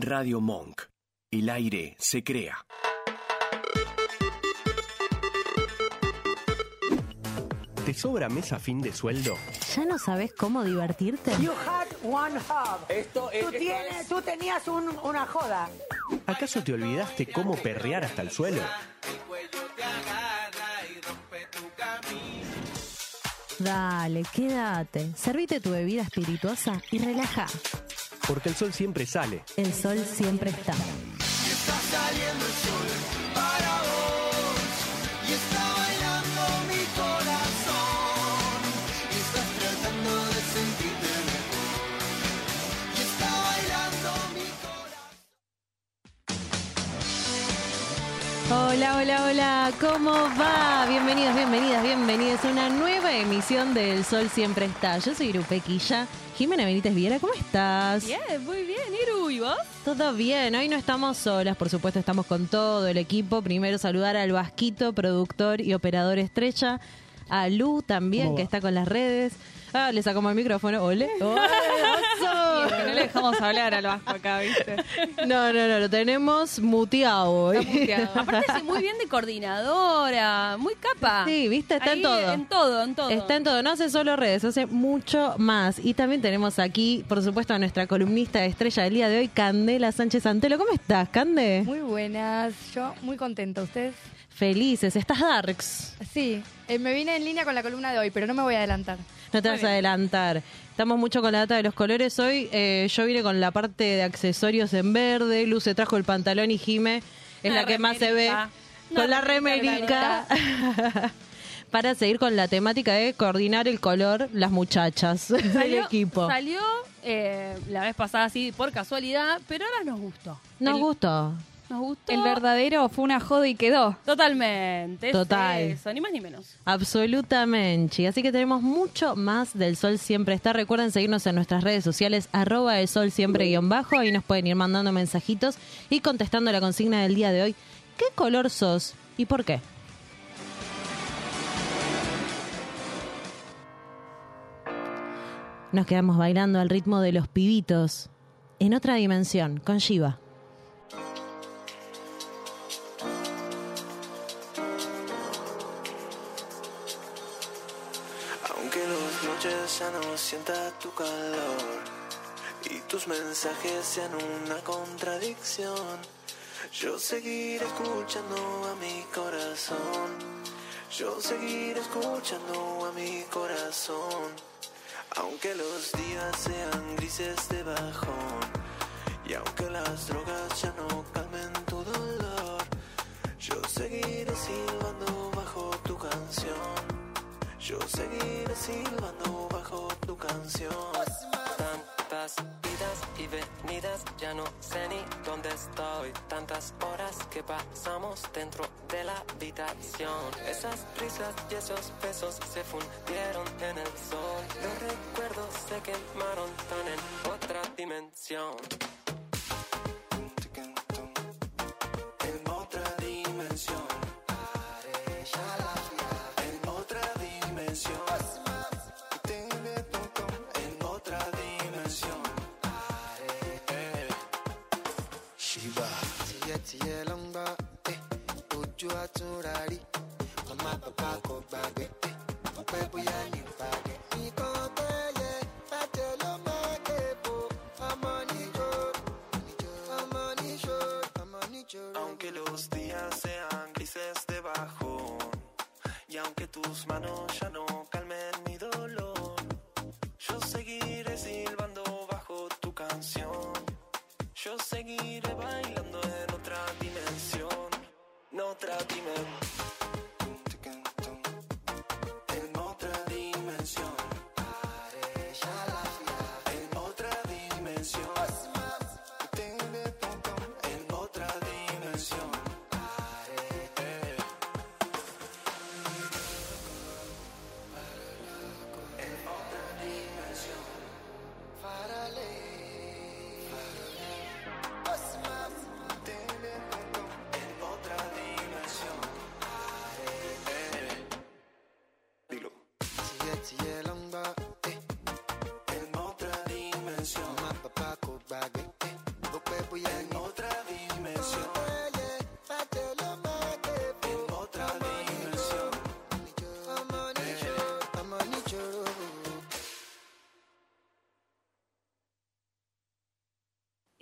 Radio Monk. El aire se crea. ¿Te sobra mes a fin de sueldo? ¿Ya no sabes cómo divertirte? You had one hub. Esto es- tú, esto tienes, tú tenías un- una joda. ¿Acaso te olvidaste cómo perrear hasta el suelo? Dale, quédate. Servite tu bebida espirituosa y relaja. Porque el sol siempre sale. El sol siempre está. Hola, hola, hola, ¿cómo va? Bienvenidos, bienvenidas, bienvenidos a una nueva emisión del Sol Siempre Está. Yo soy Grupequilla. Jimena Benítez Viera, ¿cómo estás? Bien, muy bien. Iru, ¿y vos? Todo bien, hoy no estamos solas, por supuesto estamos con todo el equipo. Primero saludar al Vasquito, productor y operador estrella, a Lu también, que está con las redes. Ah, le sacamos el micrófono, ole. ¡Ole, oso! Que no le dejamos hablar al Vasco acá, ¿viste? No, no, no, lo tenemos muteado hoy. Está muteado. Aparte, sí, muy bien de coordinadora, muy capa. Sí, viste, está en todo. En todo, en todo. Está en todo, no hace solo redes, hace mucho más. Y también tenemos aquí, por supuesto, a nuestra columnista estrella del día de hoy, Candela Sánchez Antelo. ¿Cómo estás, Cande? Muy buenas, yo muy contenta. ¿Ustedes? Felices, estás Darks. Sí, eh, me vine en línea con la columna de hoy, pero no me voy a adelantar. No te vas a adelantar. Estamos mucho con la data de los colores. Hoy eh, yo vine con la parte de accesorios en verde. Luz se trajo el pantalón y Jime es la que más se ve con la remerica. Para seguir con la temática de coordinar el color las muchachas del equipo. Salió eh, la vez pasada así por casualidad, pero ahora nos gustó. Nos El- gustó. Nos gustó. El verdadero fue una joda y quedó. Totalmente. es Total. Eso, ni más ni menos. Absolutamente. Así que tenemos mucho más del Sol Siempre Está. Recuerden seguirnos en nuestras redes sociales, arroba el Sol Siempre guion bajo. Ahí nos pueden ir mandando mensajitos y contestando la consigna del día de hoy. ¿Qué color sos y por qué? Nos quedamos bailando al ritmo de los pibitos en otra dimensión con Shiva. Ya no sienta tu calor y tus mensajes sean una contradicción, yo seguiré escuchando a mi corazón. Yo seguiré escuchando a mi corazón. Aunque los días sean grises de bajón y aunque las drogas ya no calmen tu dolor, yo seguiré silbando bajo tu canción. Yo seguiré silbando bajo tu canción. Tantas vidas y venidas, ya no sé ni dónde estoy. Tantas horas que pasamos dentro de la habitación. Esas risas y esos besos se fundieron en el sol. Los recuerdos se quemaron tan en otra dimensión. Gbàgbé, mo pẹ́ bóyá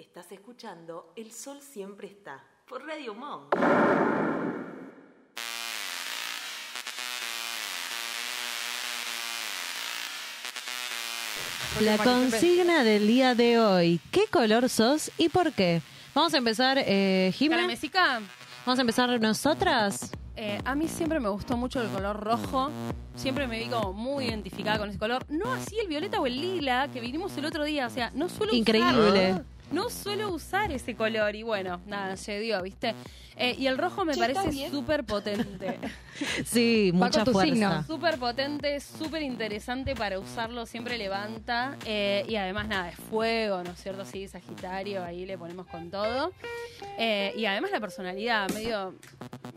Estás escuchando El Sol Siempre Está por Radio Monk. La consigna del día de hoy. ¿Qué color sos y por qué? Vamos a empezar, eh, Para Jimena. Mesica, Vamos a empezar nosotras. eh, a mí siempre me gustó mucho el color rojo. Siempre me vi como muy identificada con ese color. No así el violeta o el lila que vinimos el otro día. O sea, no suelo Increíble. usar. No suelo usar ese color. Y bueno, nada, se dio, ¿viste? Eh, y el rojo me Che, ¿está parece súper potente. Sí, mucha tu fuerza. Súper potente, súper interesante para usarlo, siempre levanta. eh, y además, nada, es fuego, ¿no es cierto? Sí, Sagitario, ahí le ponemos con todo. Eh, y además la personalidad, medio,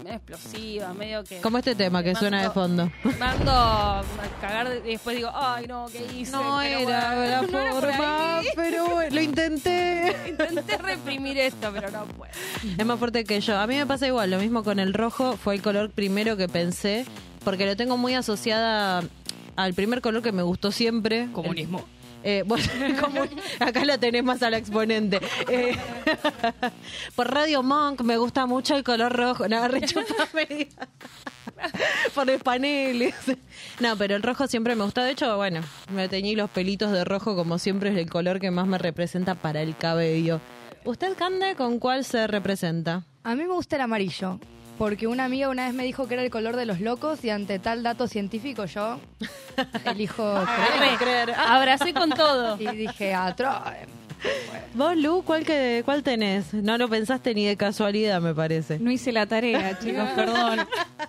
medio explosiva, medio que. Como este tema que Mando- suena de fondo. Mando a cagar y después digo, ay, no, ¿qué hice? No Pero era bueno, la no era forma, ahí. pero lo intenté. Intenté reprimir esto, pero no puedo. Es más fuerte que yo. A mí me pasa igual, lo mismo con el rojo, fue el color primero que pensé, porque lo tengo muy asociada al primer color que me gustó siempre. Comunismo. Eh, bueno, como- acá lo tenés más a la exponente. Eh, por Radio Monk me gusta mucho el color rojo. No, rechupame. por los paneles. No, pero el rojo siempre me gusta. De hecho, bueno, me teñí los pelitos de rojo como siempre es el color que más me representa para el cabello. ¿Usted, Cande, con cuál se representa? A mí me gusta el amarillo, porque una amiga una vez me dijo que era el color de los locos y ante tal dato científico yo elijo creer. creer. Abracé con todo. Y dije, atrae. ¿Vos, Lu, cuál, que, cuál tenés? No lo pensaste ni de casualidad, me parece. No hice la tarea, chicos, perdón.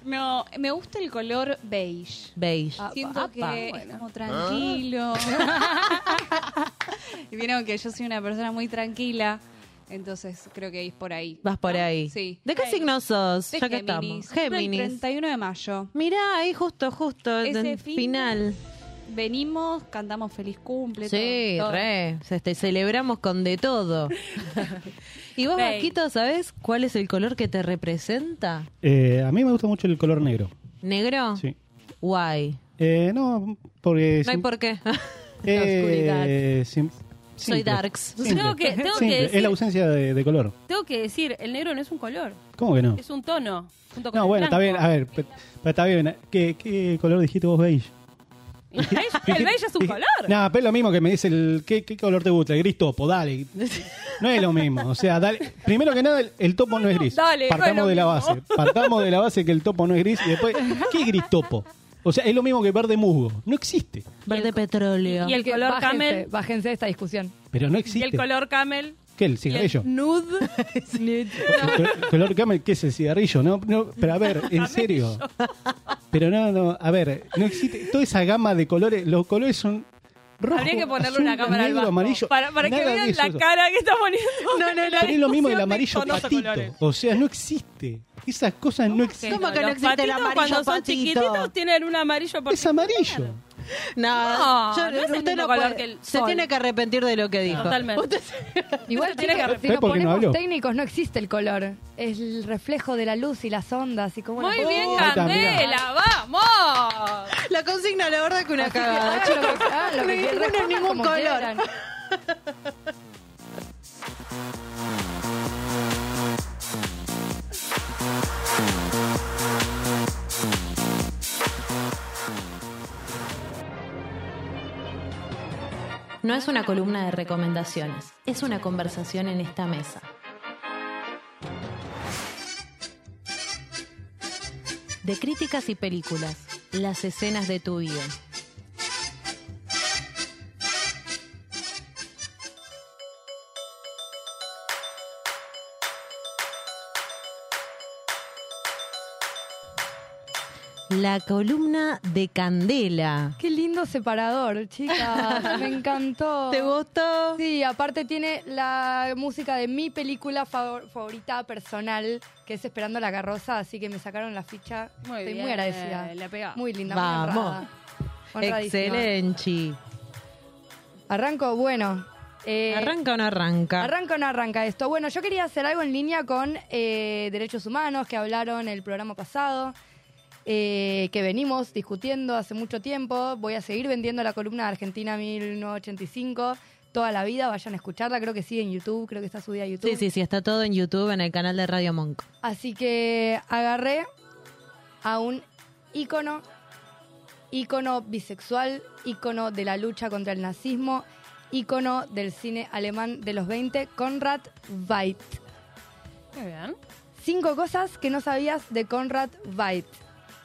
No, me gusta el color beige. Beige. Siento Apa. que es como tranquilo. y vieron que yo soy una persona muy tranquila, entonces creo que es por ahí. Vas por ¿no? ahí. Sí. ¿De qué signo sos? De ya que Géminis. estamos. Cumple El Géminis. 31 de mayo. Mirá, ahí justo, justo, Ese en fin final. Venimos, cantamos feliz cumple. Sí, todo, todo. re. Te celebramos con de todo. ¿Y vos, Bey. Vasquito, sabés cuál es el color que te representa? Eh, a mí me gusta mucho el color negro. ¿Negro? Sí. Guay. Eh, no, porque... No hay por qué. La eh, sim- Soy simple. darks. Simple. Tengo que- tengo que Simple. decir- Es la ausencia de, de color. Tengo que decir, el negro no es un color, ¿Cómo que no? es un tono. Junto con No, el bueno, está bien. A ver, pe- pero está bien. ¿Qué, qué color dijiste vos, beige? El beige, el beige es un color. No, pero es lo mismo que me dice el... ¿qué, qué color te gusta? El gris topo, dale. No es lo mismo. O sea, dale. Primero que nada, el, el topo no es gris. Dale, no es Partamos lo de la mismo. base. Partamos de la base que el topo no es gris y después... ¿Qué es gris topo? O sea, es lo mismo que verde musgo. No existe. Verde petróleo. Y el color bájense, camel. Bájense de esta discusión. Pero no Y existe. el color camel. ¿Qué? ¿El el cigarrillo? nude. El co- color camel, ¿qué es el cigarrillo? No, no, pero a ver, en serio. Pero no, no, a ver, no existe. Toda esa gama de colores, los colores son rojo, Habría que ponerle azul, una cámara negro, amarillo. Para, para que vean eso, la eso. cara que está poniendo. No, no, Pero es lo mismo del amarillo patito. O sea, no existe. Esas cosas no existen. ¿Cómo que no existe el amarillo cuando son patito? chiquititos tienen un amarillo Es particular. amarillo. No, No, yo- no es el usted mismo no color puede- que el se sol. tiene que arrepentir de lo que dijo. Totalmente. Usted- Igual, tiene que chicos, arreglar. si ¿Ves nos por qué no ponemos técnicos, no existe el color. Es el reflejo de la luz y las ondas y cómo Muy la- bien, Oh. Ahí está, mirá. Candela, vamos. La consigna, la verdad que una Así que cagada. hagan lo que- hagan lo que Ninguno quieran, respondan ningún como color. quieran. No es una columna de recomendaciones, es una conversación en esta mesa. De críticas y películas, las escenas de tu vida. La columna de Candela. Qué lindo separador, chicas. Me encantó. ¿Te gustó? Sí, aparte tiene la música de mi película favor- favorita personal, que es Esperando la carroza, así que me sacaron la ficha. Muy Estoy bien, muy agradecida. la pegá. Muy linda, Vamos. muy. Excelente. Arranco, bueno. eh, ¿Arranca o no arranca? Arranca o no arranca esto. Bueno, yo quería hacer algo en línea con eh, derechos humanos que hablaron el programa pasado, eh, que venimos discutiendo hace mucho tiempo. Voy a seguir vendiendo la columna de Argentina 1985, toda la vida, vayan a escucharla, creo que sigue en YouTube, creo que está subida a YouTube. Sí, sí, sí, está todo en YouTube, en el canal de Radio Monk. Así que agarré a un ícono, ícono bisexual, ícono de la lucha contra el nazismo, ícono del cine alemán de los 20, Konrad Veidt. Muy bien. Cinco cosas que no sabías de Konrad Veidt.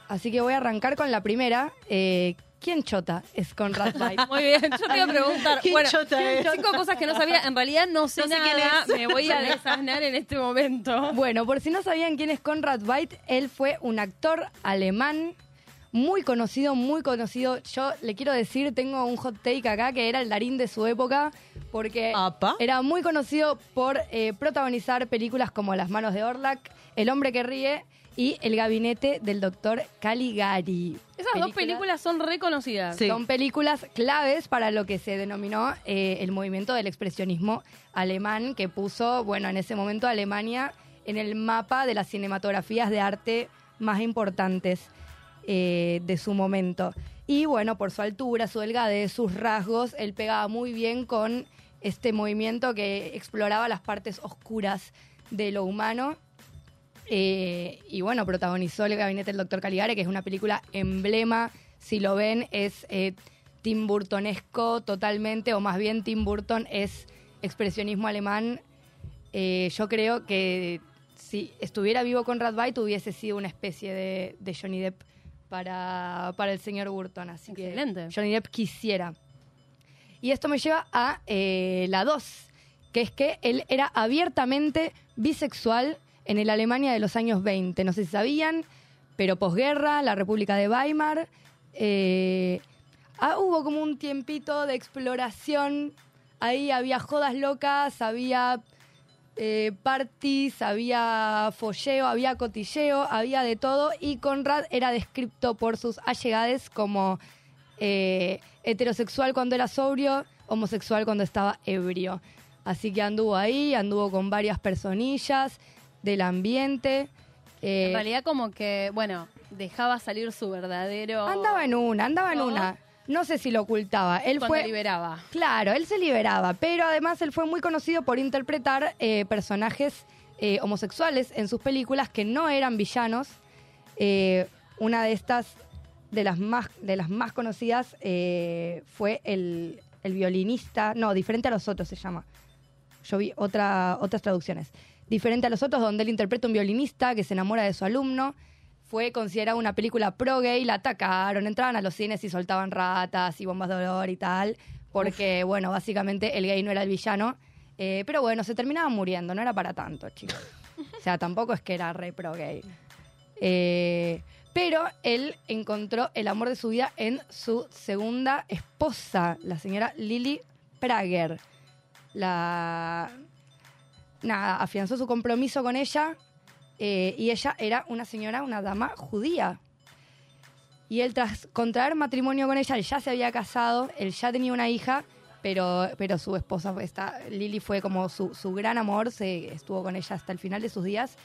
Así que voy a arrancar con la primera. Eh, ¿Quién chota es Konrad Veidt? Muy bien, yo te iba a preguntar. ¿Quién bueno, chota es? cinco cosas que no sabía. En realidad no sé No sé quién nada. es. Me voy a desasnar en este momento. Bueno, por si no sabían quién es Konrad Veidt, él fue un actor alemán muy conocido, muy conocido. Yo le quiero decir, tengo un hot take acá que era el Darín de su época, porque Apa. era muy conocido por eh, protagonizar películas como Las manos de Orlac, El hombre que ríe y El gabinete del doctor Caligari. Esas dos películas son reconocidas. Sí. Son películas claves para lo que se denominó eh, el movimiento del expresionismo alemán, que puso, bueno, en ese momento a Alemania en el mapa de las cinematografías de arte más importantes eh, de su momento. Y bueno, por su altura, su delgadez, sus rasgos, él pegaba muy bien con este movimiento que exploraba las partes oscuras de lo humano eh, y bueno, protagonizó El Gabinete del Doctor Caligari, que es una película emblema. Si lo ven, es eh, Tim Burtonesco totalmente, o más bien Tim Burton es expresionismo alemán. Eh, yo creo que si estuviera vivo Conrad Veidt hubiese sido una especie de, de Johnny Depp para, para el señor Burton. Así Excelente. que Johnny Depp quisiera. Y esto me lleva a la 2, que es que él era abiertamente bisexual en el Alemania de los años 20. No sé si sabían, pero posguerra, la República de Weimar, eh, ah, hubo como un tiempito de exploración. Ahí había jodas locas, había eh, parties, había folleo, había cotilleo, había de todo. Y Conrad era descrito por sus allegades como eh, heterosexual cuando era sobrio, homosexual cuando estaba ebrio. Así que anduvo ahí, anduvo con varias personillas del ambiente. eh, En realidad como que, bueno, dejaba salir su verdadero... andaba en una, andaba en una. No sé si lo ocultaba. Él cuando fue liberaba. Claro, él se liberaba, pero además él fue muy conocido por interpretar eh, personajes eh, homosexuales en sus películas que no eran villanos. Una de estas, de las más, de las más conocidas, fue el, el violinista, no, diferente a los otros se llama. Yo vi otra, otras traducciones. Diferente a los otros, donde él interpreta un violinista que se enamora de su alumno. Fue considerada una película pro-gay, la atacaron, entraban a los cines y soltaban ratas y bombas de olor y tal, porque, bueno, básicamente el gay no era el villano. Eh, pero bueno, se terminaban muriendo, no era para tanto, chicos. O sea, tampoco es que era re pro-gay. Eh, pero él encontró el amor de su vida en su segunda esposa, la señora Lily Prager. La. Nada, afianzó su compromiso con ella eh, y ella era una señora, una dama judía. Y él, tras contraer matrimonio con ella, él ya se había casado, él ya tenía una hija, pero, pero su esposa, esta, Lily, fue como su, su gran amor, se estuvo con ella hasta el final de sus días.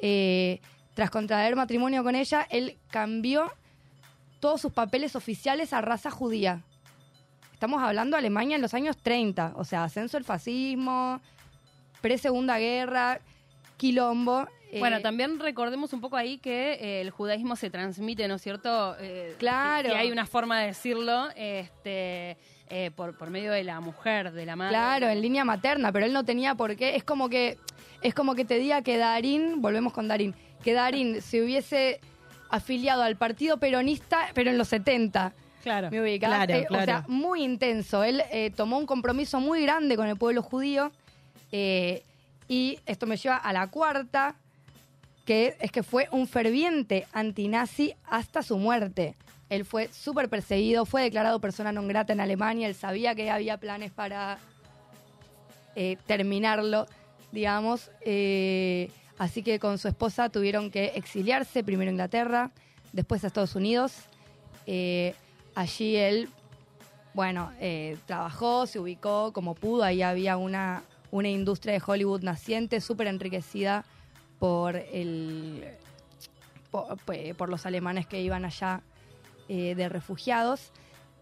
Eh, tras contraer matrimonio con ella, él cambió todos sus papeles oficiales a raza judía. Estamos hablando de Alemania en los años 30, o sea, ascenso del fascismo, pre-segunda guerra, quilombo. eh, Bueno, también recordemos un poco ahí que eh, el judaísmo se transmite, ¿no es cierto? Eh, Claro. Y hay una forma de decirlo este, eh, por, por medio de la mujer, de la madre. Claro, en línea materna, pero él no tenía por qué. Es como que, es como que te diga que Darín, volvemos con Darín, que Darín se hubiese afiliado al partido peronista, pero en los 70. Claro. ¿Me ubicás? Claro, Eh, O sea, muy intenso. Él eh, tomó un compromiso muy grande con el pueblo judío. Eh, y esto me lleva a la cuarta, que es que fue un ferviente antinazi hasta su muerte. Él fue súper perseguido, fue declarado persona non grata en Alemania, él sabía que había planes para eh, terminarlo, digamos. eh, así que con su esposa tuvieron que exiliarse, primero a Inglaterra, después a Estados Unidos. Allí él, bueno, trabajó, se ubicó como pudo, ahí había una, una industria de Hollywood naciente, súper enriquecida por, el, por, por los alemanes que iban allá eh, de refugiados.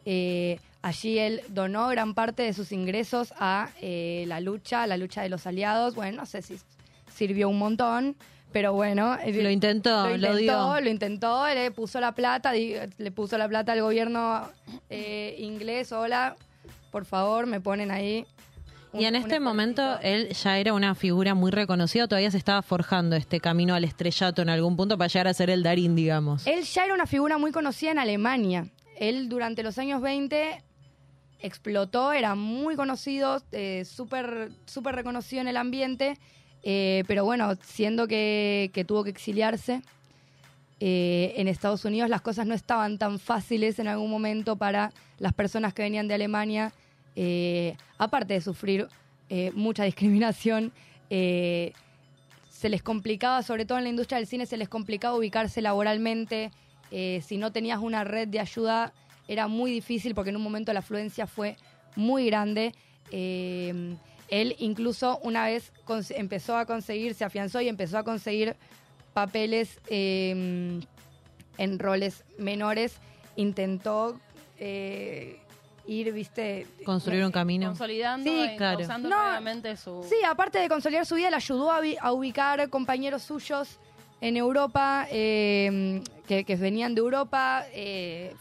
Eh, Allí él donó gran parte de sus ingresos a eh, la lucha, a la lucha de los aliados. Bueno, no sé si sirvió un montón, pero bueno. Lo intentó, lo intentó, dio. lo intentó, le puso la plata, le puso la plata al gobierno eh, inglés. Hola, por favor, me ponen ahí. Y en este momento él ya era una figura muy reconocida, todavía se estaba forjando este camino al estrellato en algún punto para llegar a ser el Darín, digamos. Él ya era una figura muy conocida en Alemania. Él durante los años 20 explotó, era muy conocido, eh, súper súper reconocido en el ambiente, eh, pero bueno, siendo que, que tuvo que exiliarse eh, en Estados Unidos, las cosas no estaban tan fáciles en algún momento para las personas que venían de Alemania, eh, aparte de sufrir eh, mucha discriminación. eh, se les complicaba, sobre todo en la industria del cine, se les complicaba ubicarse laboralmente. Si no tenías una red de ayuda, era muy difícil porque en un momento la afluencia fue muy grande. Él incluso una vez empezó a conseguir, se afianzó y empezó a conseguir papeles en roles menores. Intentó ir, viste... Construir un camino. Consolidando Sí, claro. No. su... Sí, aparte de consolidar su vida, le ayudó a, ubicar compañeros suyos en Europa, eh, que, que venían de Europa, eh,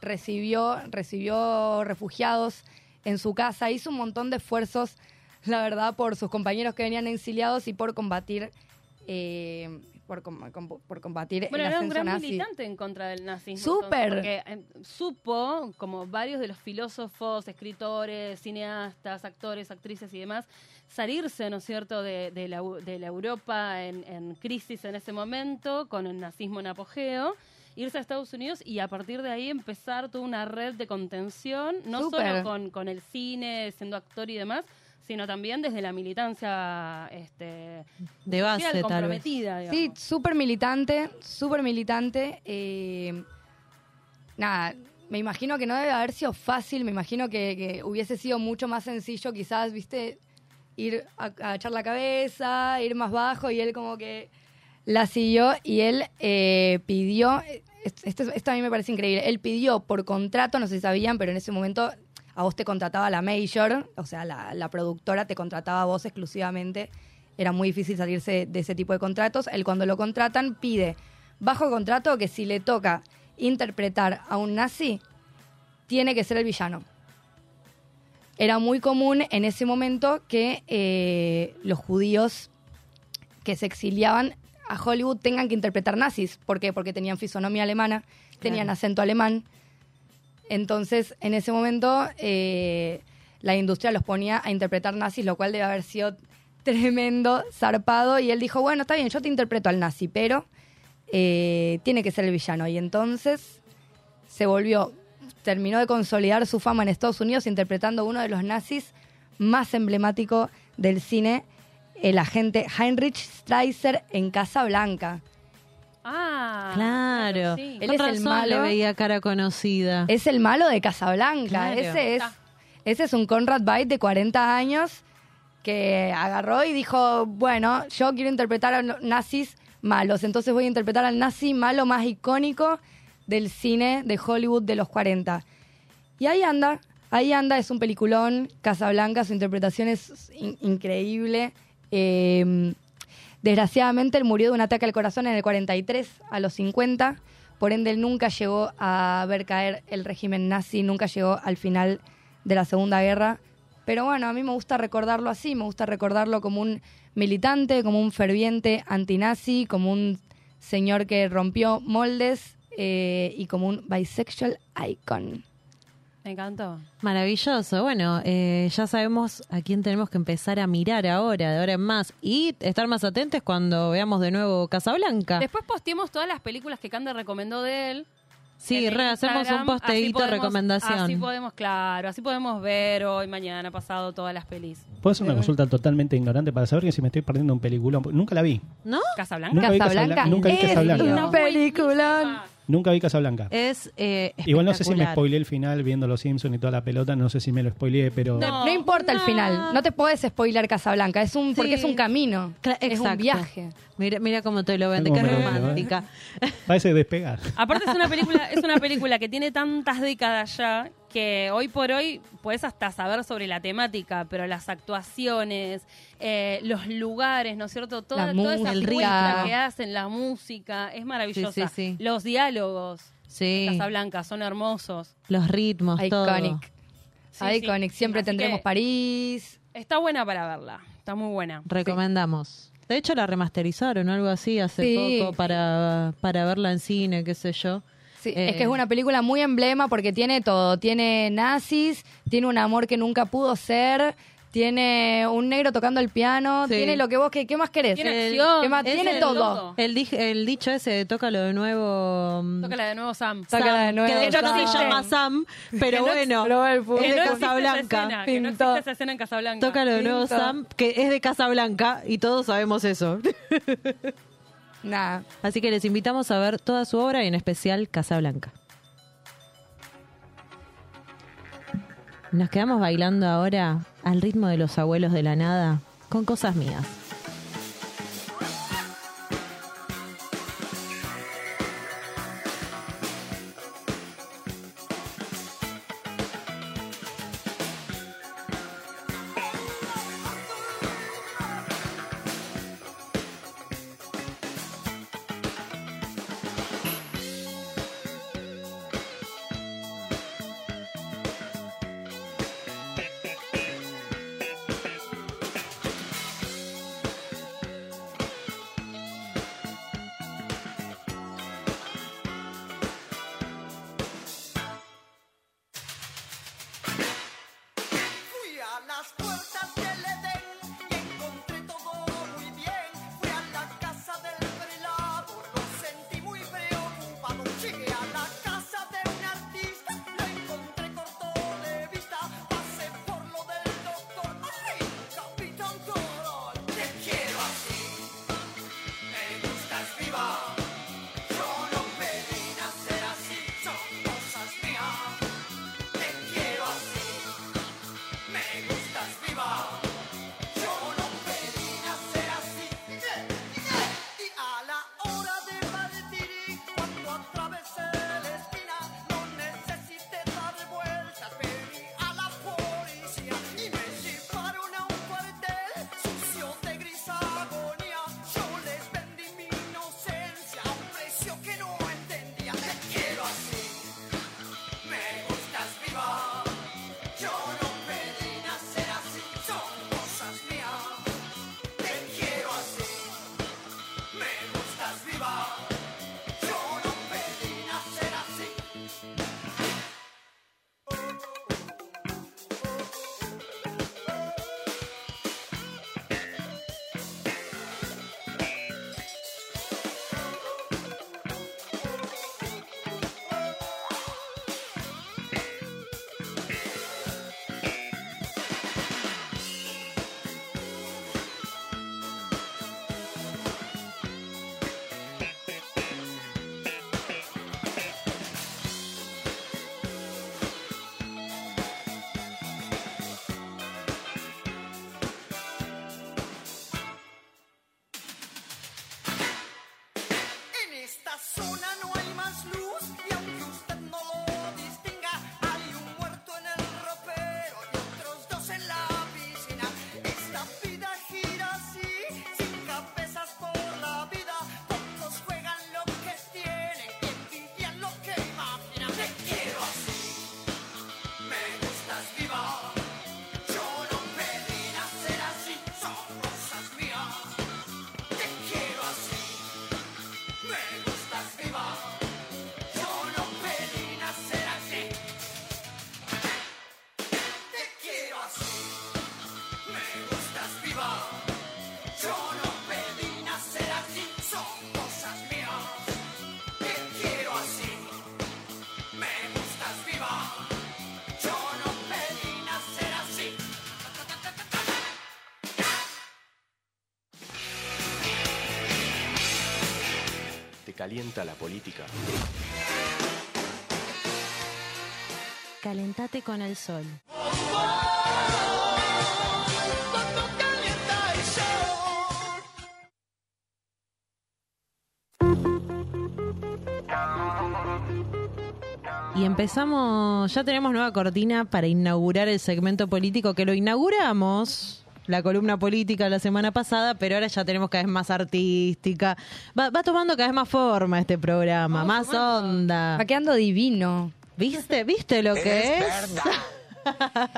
recibió, recibió refugiados en su casa, hizo un montón de esfuerzos, la verdad, por sus compañeros que venían exiliados y por combatir, eh, por, com- por combatir Bueno, el era un gran nazi. militante en contra del nazismo. Súper. Porque eh, supo, como varios de los filósofos, escritores, cineastas, actores, actrices y demás, salirse, ¿no es cierto?, de, de la, de la Europa en, en crisis en ese momento, con el nazismo en apogeo, irse a Estados Unidos y a partir de ahí empezar toda una red de contención, no solo con, con el cine, siendo actor y demás, sino también desde la militancia este, De base, social, tal vez. comprometida. digamos. Sí, súper militante, súper militante. eh, nada, me imagino que no debe haber sido fácil, me imagino que, que hubiese sido mucho más sencillo quizás, viste, ir a, a echar la cabeza, ir más bajo y él como que la siguió y él eh, pidió, esto, esto a mí me parece increíble, él pidió por contrato, no sé si sabían, pero en ese momento a vos te contrataba la Major, o sea, la, la productora te contrataba a vos exclusivamente, era muy difícil salirse de ese tipo de contratos, él cuando lo contratan pide bajo contrato que si le toca interpretar a un nazi, tiene que ser el villano. Era muy común en ese momento que eh, los judíos que se exiliaban a Hollywood tengan que interpretar nazis. ¿Por qué? Porque tenían fisonomía alemana, tenían acento alemán. Entonces, en ese momento, eh, la industria los ponía a interpretar nazis, lo cual debe haber sido tremendo, zarpado. Y él dijo, bueno, está bien, yo te interpreto al nazi, pero eh, tiene que ser el villano. Y entonces se volvió, terminó de consolidar su fama en Estados Unidos interpretando uno de los nazis más emblemáticos del cine, el agente Heinrich Streiser en Casa Blanca. Ah, Claro. sí. Él Con es el malo. le veía cara conocida. Es el malo de Casablanca. Claro. Ese es, ese es un Conrad Byte de 40 años que agarró y dijo, bueno, yo quiero interpretar a nazis malos, entonces voy a interpretar al nazi malo más icónico del cine de Hollywood de los 40. Y ahí anda, ahí anda, es un peliculón, Casablanca, su interpretación es in- increíble. Eh, desgraciadamente él murió de un ataque al corazón en el 43 a los 50, por ende él nunca llegó a ver caer el régimen nazi, nunca llegó al final de la Segunda Guerra. Pero bueno, a mí me gusta recordarlo así, me gusta recordarlo como un militante, como un ferviente antinazi, como un señor que rompió moldes eh, y como un bisexual icon. Me encantó. Maravilloso. Bueno, eh, ya sabemos a quién tenemos que empezar a mirar ahora, de ahora en más. Y estar más atentos cuando veamos de nuevo Casablanca. Después posteemos todas las películas que Cande recomendó de él. Sí, en re, hacemos Instagram. un posteíto podemos- recomendación. Así podemos, claro, así podemos ver hoy, mañana, pasado todas las pelis. ¿Puedo hacer una consulta totalmente ignorante para saber que si me estoy perdiendo un peliculón? Nunca la vi. ¿No? Casablanca. Nunca vi Casablanca. Nunca vi es Casablanca. una película. Nunca vi Casablanca. Es eh, Igual no sé si me spoileé el final viendo Los Simpsons y toda la pelota, no sé si me lo spoileé, pero... No, importa el final, no te puedes spoiler Casablanca, es un, porque es un camino, Cla- es un viaje. Mira, mira cómo te lo vende, vende, romántica. Parece despegar. Aparte es una película, es una película que tiene tantas décadas ya que hoy por hoy puedes hasta saber sobre la temática, pero las actuaciones, eh, los lugares, ¿no es cierto? Toda, La toda esa puesta que hacen, la música, es maravillosa. Sí, sí, sí. Los diálogos Sí. de Casablanca son hermosos. Los ritmos, todo. Iconic. Sí, Iconic. sí. Siempre Así tendremos París. Está buena para verla, está muy buena. Recomendamos. De hecho, la remasterizaron o algo así hace Sí. poco para, para verla en cine, qué sé yo. Sí, Eh, es que es una película muy emblema porque tiene todo. Tiene nazis, tiene un amor que nunca pudo ser, tiene un negro tocando el piano, Sí. tiene lo que vos, que, ¿qué más querés? Tiene El- acción, ¿qué más? es Tiene el todo. El, di- el dicho ese de tócalo de nuevo. mm, Tócala de nuevo Sam. Sam, Tócala de nuevo, que de hecho no Sam. se llama Sam, pero no- bueno, es de no existe esa Casablanca. escena, que no existe esa escena en Casablanca. Tócalo de nuevo Pinto. Sam, que es de Casablanca y todos sabemos eso. Nada. Así que les invitamos a ver toda su obra y en especial Casablanca. Nos quedamos bailando ahora al ritmo de los abuelos de la nada con cosas mías. Calienta la política? Calentate con el sol. Y empezamos, ya tenemos nueva cortina para inaugurar el segmento político que lo inauguramos, la columna política la semana pasada, pero ahora ya tenemos cada vez más artística. Va, va tomando cada vez más forma este programa, más onda. Va quedando divino. ¿Viste? ¿Viste lo que es?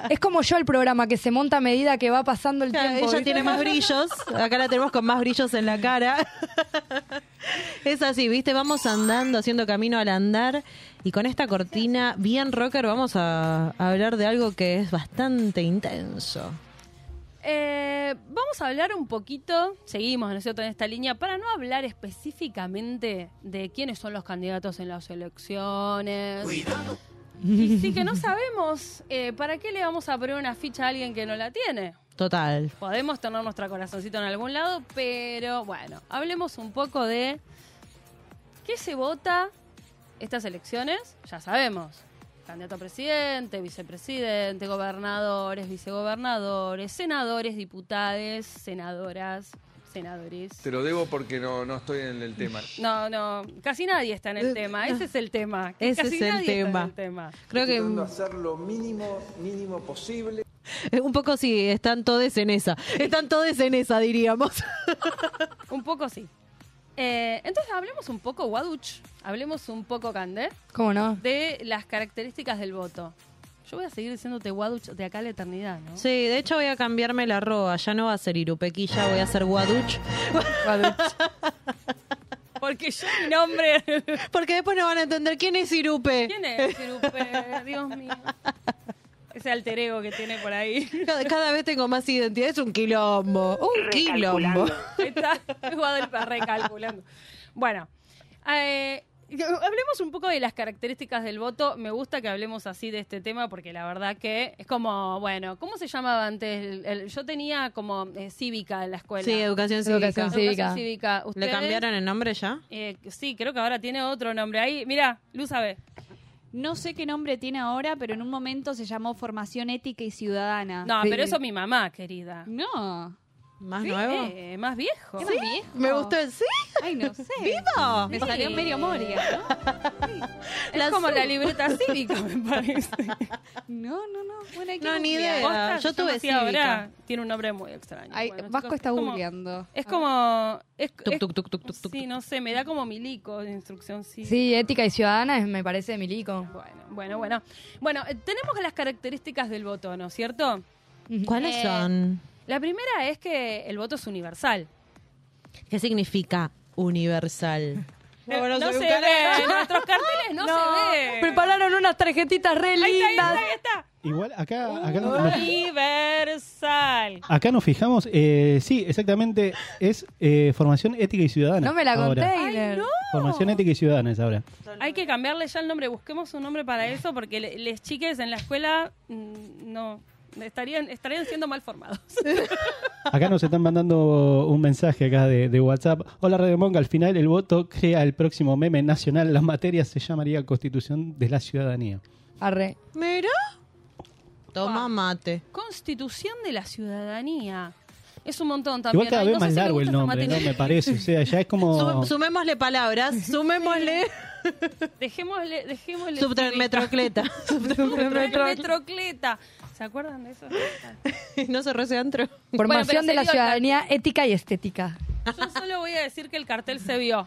Es como yo el programa que se monta a medida que va pasando el Claro, tiempo. ella ¿viste? tiene más brillos. Acá la tenemos con más brillos en la cara. Es así, ¿viste? Vamos andando, haciendo camino al andar. Y con esta cortina bien rocker vamos a, a hablar de algo que es bastante intenso. Eh, vamos a hablar un poquito, seguimos, ¿no es cierto?, en esta línea, para no hablar específicamente de quiénes son los candidatos en las elecciones. Y sí que no sabemos, eh, ¿para qué le vamos a poner una ficha a alguien que no la tiene? Total. Podemos tener nuestro corazoncito en algún lado, pero bueno, hablemos un poco de qué se vota estas elecciones. Ya sabemos, candidato a presidente, vicepresidente, gobernadores, vicegobernadores, senadores, diputadas, senadoras, senadores. Te lo debo porque no, no estoy en el tema. No, no, casi nadie está en el tema. Ese es el tema. Ese casi es el nadie está en tema. el tema. Creo que de hacer lo mínimo, mínimo posible. eh, un poco sí, están todos en esa. Están todos en esa, diríamos. Un poco sí. Eh, entonces hablemos un poco, Waduch, hablemos un poco, Candé, ¿Cómo no? de las características del voto. Yo voy a seguir diciéndote Waduch de acá a la eternidad, ¿no? Sí, de hecho voy a cambiarme la arroba. Ya no va a ser Irupequilla, voy a ser Guaduch. Porque yo mi nombre... Porque después no van a entender quién es Irupe. ¿Quién es Irupe? Dios mío. Ese alter ego que tiene por ahí. Cada, cada vez tengo más identidad. Es un quilombo. Un quilombo. Está, Guadalupe recalculando. Bueno, eh, hablemos un poco de las características del voto. Me gusta que hablemos así de este tema porque la verdad que es como, bueno, ¿cómo se llamaba antes? El- el- yo tenía como eh, cívica en la escuela. Sí, educación cívica. Educación cívica. cívica. ¿Le cambiaron el nombre ya? Eh, sí, creo que ahora tiene otro nombre. Ahí, mira, Luz sabe. No sé qué nombre tiene ahora, pero en un momento se llamó Formación Ética y Ciudadana. No, Sí. pero eso mi mamá, querida. No. ¿Más Sí, nuevo? eh, más viejo. ¿Qué más viejo? Me gustó el sí. Ay, no sé. ¡Vivo! Me salió medio Moria, ¿no? Es La como la libreta cívica, me parece. No, no, no. Bueno, hay que No, ni idea. Yo tuve cívica. ahora, tiene un nombre muy extraño. Ay, Bueno, Vasco chicos, está es como- googleando. Es como... Es, Tuc, tuc, tuc, sí, no sé, me da como milico de instrucción cívica. Sí, ética y ciudadana es- me parece milico. Bueno, bueno, bueno. Bueno, eh, tenemos las características del voto, ¿no es cierto? ¿Cuáles Eh, son? La primera es que el voto es universal. ¿Qué significa universal? No se ve, en nuestros carteles no, se ve. Prepararon unas tarjetitas re Ahí está, ahí está, lindas. ahí está. Igual acá, acá, no- no- Universal. acá nos fijamos, eh, sí, exactamente, es eh, formación ética y ciudadana. No me la conté. Iner. Formación ética y ciudadana es ahora. Hay que cambiarle ya el nombre, busquemos un nombre para eso, porque le- les chiques en la escuela mm, no estarían estarían siendo mal formados. Acá nos están mandando un mensaje acá de, de WhatsApp. Hola Radio Monk, al final el voto crea el próximo meme nacional. La materia se llamaría Constitución de la Ciudadanía. Arre. Mira. Toma mate. Constitución de la ciudadanía. Es un montón también. Igual cada Ay, vez más largo el nombre, ¿no? Me parece. O sea, ya es como... Sum- sumémosle palabras, sumémosle Dejémosle, dejémosle. submetrocleta. Submetrocleta. ¿Se acuerdan de eso? no se rece antro. Formación de la se vio ciudadanía ética y estética. Yo solo voy a decir que el cartel se vio.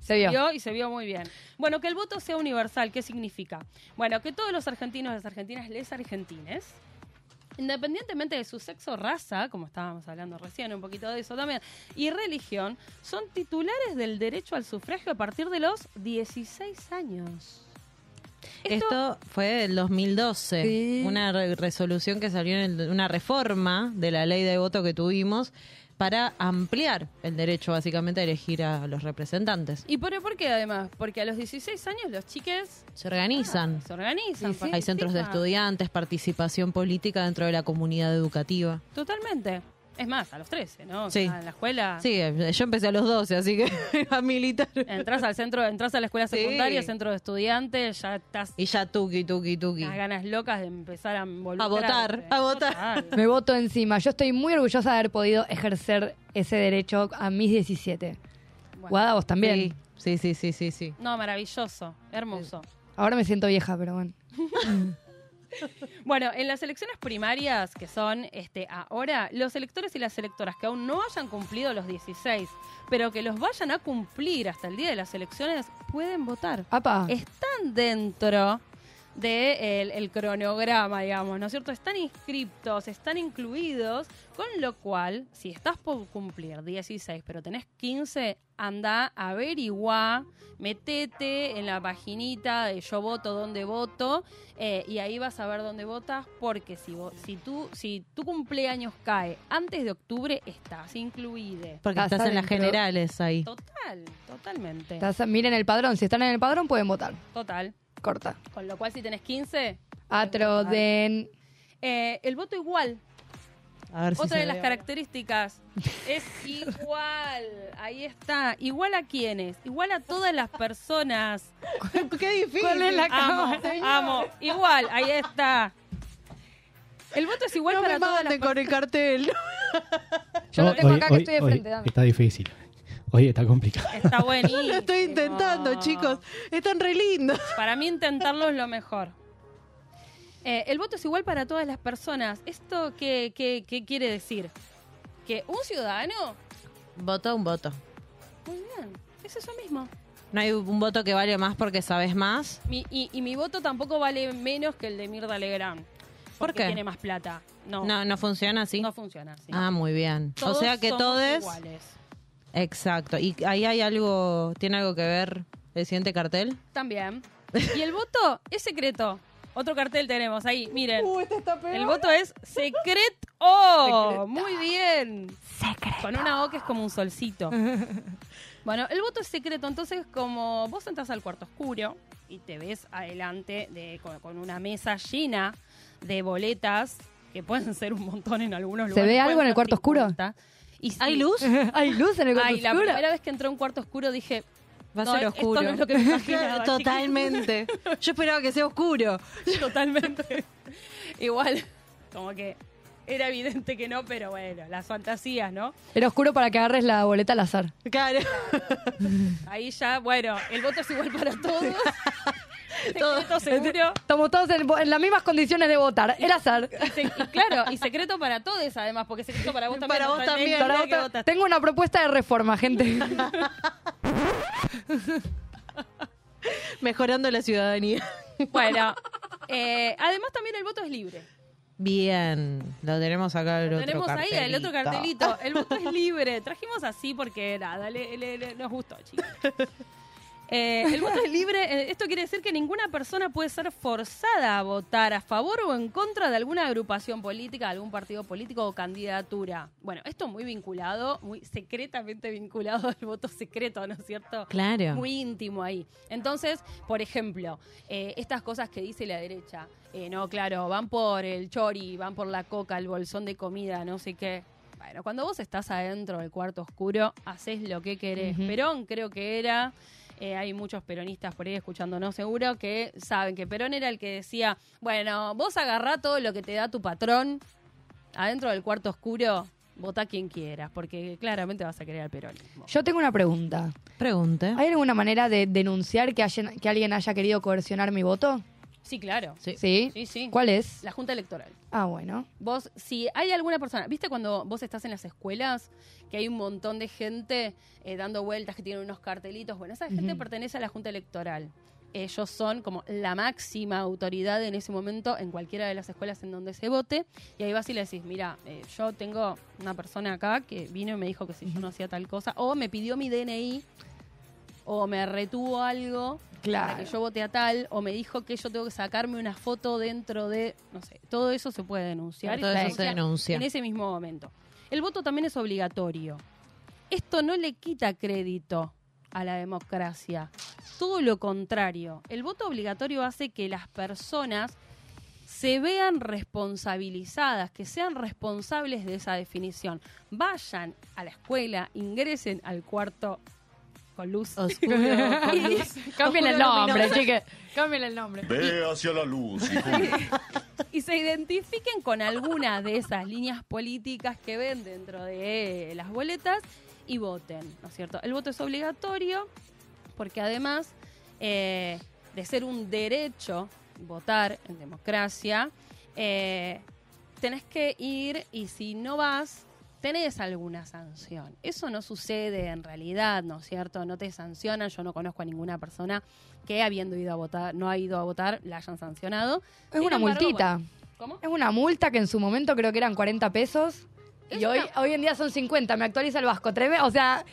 Se vio. y se vio muy bien. Bueno, que el voto sea universal, ¿qué significa? Bueno, que todos los argentinos y las argentinas, les argentines, independientemente de su sexo, raza, como estábamos hablando recién, un poquito de eso también, y religión, son titulares del derecho al sufragio a partir de los 16 años. Esto fue del 2012, Sí. una re- resolución que salió en el- una reforma de la ley de voto que tuvimos para ampliar el derecho básicamente a elegir a los representantes. ¿Y por, por qué además? Porque a los 16 años los chiques Se organizan. se organizan. Hay centros de estudiantes, participación política dentro de la comunidad educativa. Totalmente. Es más, a los 13, ¿no? O Sí. sea, en la escuela. Sí, eh, yo empecé a los 12, así que era militar. Entras al centro, entras a la escuela Sí. secundaria, centro de estudiantes, ya estás Y ya tuki, tuki, tuki. unas ganas locas de empezar a volver A votar, a votar. Me voto encima. Yo estoy muy orgullosa de haber podido ejercer ese derecho a mis 17. Guada, vos también. Sí, sí, sí, sí, sí. sí. No, maravilloso, hermoso. Ahora me siento vieja, pero bueno. Bueno, en las elecciones primarias, que son este, ahora, los electores y las electoras que aún no hayan cumplido los 16, pero que los vayan a cumplir hasta el día de las elecciones, pueden votar. Apa. Están dentro del el cronograma, digamos, ¿no es cierto? Están inscriptos, están incluidos, con lo cual, si estás por cumplir 16, pero tenés 15, anda, averigua, metete en la paginita de yo voto, dónde voto, eh, y ahí vas a ver dónde votas, porque si, vo- si, tú, si tu cumpleaños cae antes de octubre, estás incluido. Porque estás en las generales ahí. Total, totalmente. Estás- miren el padrón. Si están en el padrón, pueden votar. Total. Corta. Con lo cual, si tenés 15, Atroden. eh, el voto igual. A ver si Otra de las características es igual. Ahí está. Igual a quiénes. Igual a todas las personas. Qué difícil. ¿Cuál es la Amo, cámara? amo. Igual, ahí está. El voto es igual No para me todas las con el cartel. Yo lo tengo hoy- acá que hoy- estoy de frente. dame. Está difícil. Hoy está complicado. Está buenísimo. Lo estoy intentando, chicos. Están re lindos. Para mí intentarlo es lo mejor. Eh, el voto es igual para todas las personas. ¿Esto qué, qué- qué quiere decir? Que un ciudadano... Voto un voto. Muy bien, es eso mismo. No hay un voto que vale más porque sabes más. Mi- y, y mi voto tampoco vale menos que el de Mirda Legrand. ¿Por porque qué? tiene más plata. No, No, no funciona así. no funciona así. Ah, muy bien. Todos o sea que somos todos. iguales. Exacto. ¿Y ahí hay algo, tiene algo que ver el siguiente cartel? También. Y el voto es secreto. Otro cartel tenemos ahí, miren. Uh, este El voto es secreto. ¡Oh! Muy bien. Con una O que es como un solcito. Bueno, el voto es secreto, entonces como vos entras al cuarto oscuro y te ves adelante de, con, con una mesa llena de boletas, que pueden ser un montón en algunos ¿Se lugares. ve algo en el cuarto oscuro? 50. Y sí. ¿Hay luz? ¿Hay luz en el cuarto Ay, la oscuro? primera vez que entré a un cuarto oscuro dije, Va a No, ser esto oscuro. no es lo que me imaginaba, Totalmente. Yo esperaba que sea oscuro. Totalmente. Igual, como que era evidente que no, pero bueno, las fantasías, ¿no? Era oscuro para que agarres la boleta al azar. Claro. Ahí ya, bueno, el voto es igual para todos. Secreto seguro. Estamos todos en, en las mismas condiciones de votar. Era azar. Y, se- y claro, y secreto para todos además, porque secreto para vos también. Para vos también. Para votar- votaste. Tengo una propuesta de reforma, gente. Mejorando la ciudadanía. Bueno, eh, además también el voto es libre. Bien. Lo tenemos acá el Lo otro tenemos ahí, el otro cartelito. cartelito. El voto es libre. Trajimos así porque nada, le- le- le- nos gustó, chicos. Eh, el voto es libre. eh, Esto quiere decir que ninguna persona puede ser forzada a votar a favor o en contra de alguna agrupación política, algún partido político o candidatura. Bueno, esto muy vinculado, muy secretamente vinculado al voto secreto, ¿no es cierto? Claro. Muy íntimo ahí. Entonces, por ejemplo, eh, estas cosas que dice la derecha, eh, no, claro, van por el chori, van por la coca, el bolsón de comida, no sé qué. Bueno, cuando vos estás adentro del cuarto oscuro, haces lo que querés. Ujú. Perón creo que era, eh, hay muchos peronistas por ahí escuchándonos seguro, que saben que Perón era el que decía, bueno, vos agarrá todo lo que te da tu patrón adentro del cuarto oscuro, votá quien quieras, porque claramente vas a querer al peronismo. Yo tengo una pregunta. Pregunte. ¿Hay alguna manera de denunciar que, haya- que alguien haya querido coercionar mi voto? Sí, claro. Sí. ¿Sí? Sí, sí. ¿Cuál es? La Junta Electoral. Ah, bueno. Vos, si hay alguna persona, ¿viste cuando vos estás en las escuelas que hay un montón de gente eh, dando vueltas que tienen unos cartelitos? Bueno, esa gente pertenece a la Junta Electoral. Ellos son como la máxima autoridad en ese momento en cualquiera de las escuelas en donde se vote. Y ahí vas y le decís, mira, eh, yo tengo una persona acá que vino y me dijo que si yo no hacía tal cosa, o me pidió mi DNI, o me retuvo algo para Claro. que yo vote a tal, o me dijo que yo tengo que sacarme una foto dentro de, no sé, todo eso se puede denunciar. Todo eso se denuncia. En ese mismo momento. El voto también es obligatorio. Esto no le quita crédito a la democracia. Todo lo contrario. El voto obligatorio hace que las personas se vean responsabilizadas, que sean responsables de esa definición. Vayan a la escuela, ingresen al cuarto con luz. Oscuro, con luz. Cambien el nombre, chiques. Cambien el nombre. Ve hacia la luz, hijo. y se identifiquen con alguna de esas líneas políticas que ven dentro de las boletas y voten, ¿no es cierto? El voto es obligatorio porque además eh, de ser un derecho votar en democracia, eh, tenés que ir y si no vas, tenés alguna sanción. Eso no sucede en realidad, ¿no es cierto? No te sancionan. Yo no conozco a ninguna persona que habiendo ido a votar, no ha ido a votar, la hayan sancionado. Es Sin una embargo, multita. bueno, ¿Cómo? Es una multa que en su momento creo que eran 40 pesos. Y hoy, hoy en día son 50. Me actualiza el Vasco. Treme, o sea,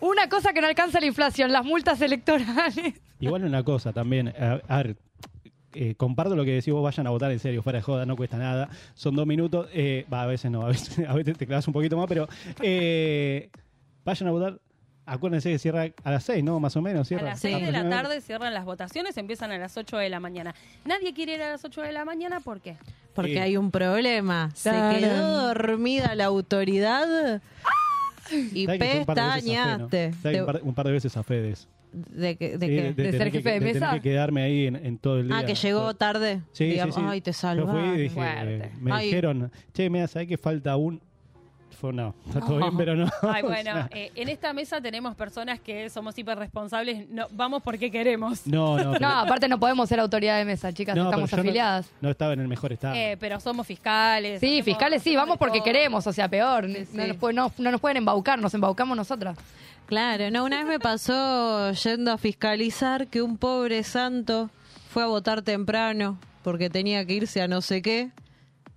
una cosa que no alcanza la inflación, las multas electorales. Igual una cosa también, a, a ver, eh, comparto lo que decís vos, vayan a votar en serio, fuera de joda, no cuesta nada, son dos minutos, eh, va, a veces no, a veces, a veces te clavas un poquito más, pero eh, vayan a votar, acuérdense que cierra a las seis, ¿no? Más o menos, A cierra. las 6 de la tarde cierran las votaciones, empiezan a las 8 de la mañana. Nadie quiere ir a las 8 de la mañana, ¿por qué? Porque Sí. hay un problema. Se quedó dormida la autoridad y ¿Sabés que fue un par de veces a Fe, no? pestañaste. ¿Sabés que un, par, un par de veces a Fedes. ¿De, qué- de Sí, qué? ¿De tener ser que- jefe de tener mesa? que quedarme ahí en, en todo el día. Ah, que llegó tarde. Sí, sí, Digamos, sí. Ay, te Yo salvaron. fui y dije, Fuerte. me Ay. dijeron, che, mira, ¿sabés que falta un...? Fue, no, está todo bien, pero no. Ay, O bueno, sea, eh, en esta mesa tenemos personas que somos hiperresponsables, no, vamos porque queremos. no, no, pero- No, aparte no podemos ser autoridad de mesa, chicas. no, estamos no- afiliadas. No, estaba en el mejor estado. Eh, pero somos fiscales. Sí, fiscales sí, vamos porque todo. queremos, o sea, peor. Sí, No, sí. nos, puede- no- no nos pueden embaucar, nos embaucamos nosotras. Claro, no, una vez me pasó yendo a fiscalizar que un pobre santo fue a votar temprano porque tenía que irse a no sé qué